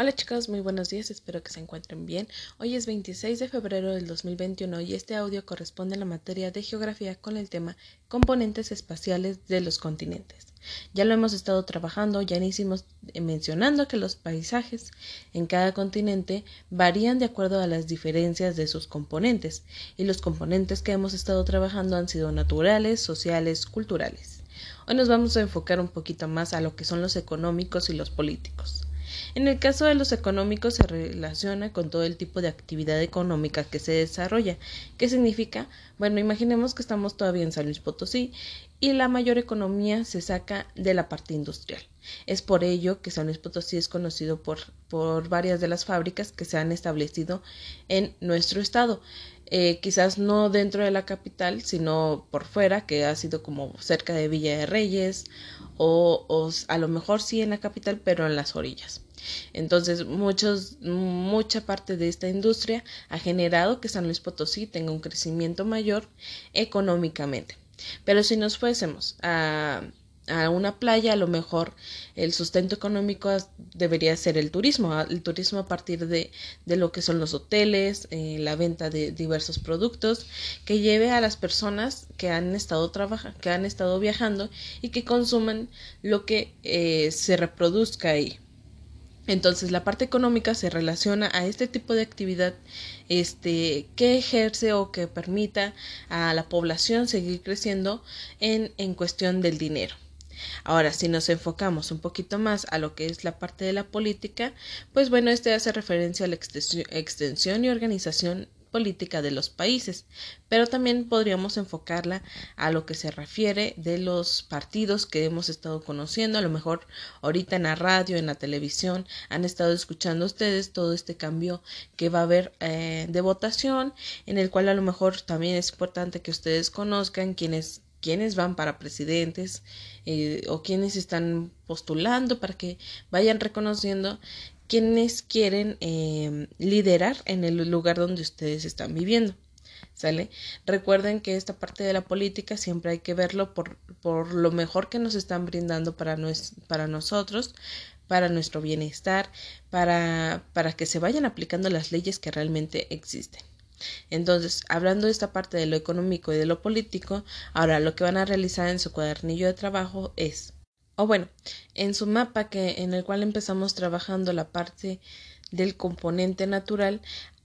Hola chicos, muy buenos días, espero que se encuentren bien. Hoy es 26 de febrero del 2021 y este audio corresponde a la materia de geografía con el tema componentes espaciales de los continentes. Ya lo hemos estado trabajando, ya hicimos eh, mencionando que los paisajes en cada continente varían de acuerdo a las diferencias de sus componentes y los componentes que hemos estado trabajando han sido naturales, sociales, culturales. Hoy nos vamos a enfocar un poquito más a lo que son los económicos y los políticos. En el caso de los económicos se relaciona con todo el tipo de actividad económica que se desarrolla. ¿Qué significa? Bueno, imaginemos que estamos todavía en San Luis Potosí y la mayor economía se saca de la parte industrial. Es por ello que San Luis Potosí es conocido por, por varias de las fábricas que se han establecido en nuestro estado. Eh, quizás no dentro de la capital, sino por fuera, que ha sido como cerca de Villa de Reyes, o, o a lo mejor sí en la capital, pero en las orillas. Entonces, muchos, mucha parte de esta industria ha generado que San Luis Potosí tenga un crecimiento mayor económicamente. Pero si nos fuésemos a, a una playa, a lo mejor el sustento económico debería ser el turismo, el turismo a partir de, de lo que son los hoteles, eh, la venta de diversos productos, que lleve a las personas que han estado trabajando, que han estado viajando y que consuman lo que eh, se reproduzca ahí. Entonces la parte económica se relaciona a este tipo de actividad este, que ejerce o que permita a la población seguir creciendo en, en cuestión del dinero. Ahora, si nos enfocamos un poquito más a lo que es la parte de la política, pues bueno, este hace referencia a la extensión y organización política de los países, pero también podríamos enfocarla a lo que se refiere de los partidos que hemos estado conociendo, a lo mejor ahorita en la radio, en la televisión, han estado escuchando ustedes todo este cambio que va a haber eh, de votación, en el cual a lo mejor también es importante que ustedes conozcan quiénes quiénes van para presidentes eh, o quiénes están postulando para que vayan reconociendo quienes quieren eh, liderar en el lugar donde ustedes están viviendo. ¿Sale? Recuerden que esta parte de la política siempre hay que verlo por, por lo mejor que nos están brindando para, para nosotros, para nuestro bienestar, para, para que se vayan aplicando las leyes que realmente existen. Entonces, hablando de esta parte de lo económico y de lo político, ahora lo que van a realizar en su cuadernillo de trabajo es o bueno, en su mapa que en el cual empezamos trabajando la parte del componente natural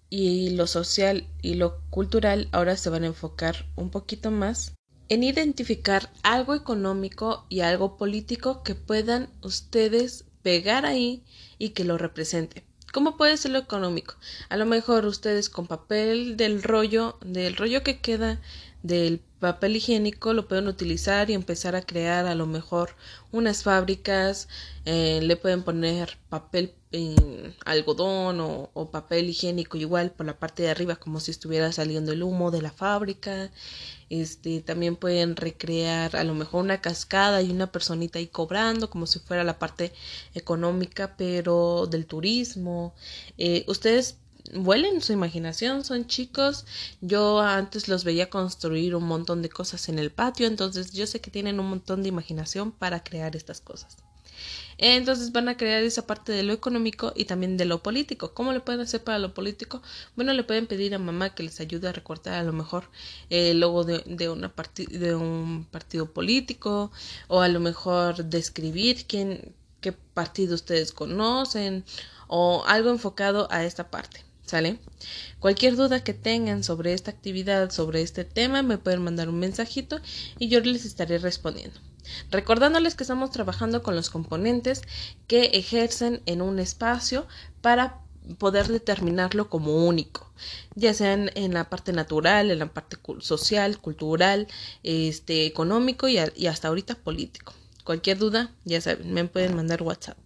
y lo social y lo cultural, ahora se van a enfocar un poquito más en identificar algo económico y algo político que puedan ustedes pegar ahí y que lo represente. ¿Cómo puede ser lo económico? A lo mejor ustedes con papel del rollo, del rollo que queda del papel higiénico lo pueden utilizar y empezar a crear a lo mejor unas fábricas, eh, le pueden poner papel en algodón o, o, papel higiénico igual por la parte de arriba como si estuviera saliendo el humo de la fábrica. Este, también pueden recrear a lo mejor una cascada y una personita ahí cobrando como si fuera la parte económica pero del turismo. Eh, ustedes vuelen su imaginación, son chicos. Yo antes los veía construir un montón de cosas en el patio, entonces yo sé que tienen un montón de imaginación para crear estas cosas. Entonces van a crear esa parte de lo económico y también de lo político. ¿Cómo le pueden hacer para lo político? Bueno, le pueden pedir a mamá que les ayude a recortar a lo mejor el logo de, de, un partido político o a lo mejor describir quién, qué partido ustedes conocen o algo enfocado a esta parte. Cualquier duda que tengan sobre esta actividad, sobre este tema, me pueden mandar un mensajito y yo les estaré respondiendo. Recordándoles que estamos trabajando con los componentes que ejercen en un espacio para poder determinarlo como único, ya sean en la parte natural, en la parte social, cultural, este, económico y, y hasta ahorita político. Cualquier duda, ya saben, me pueden mandar WhatsApp.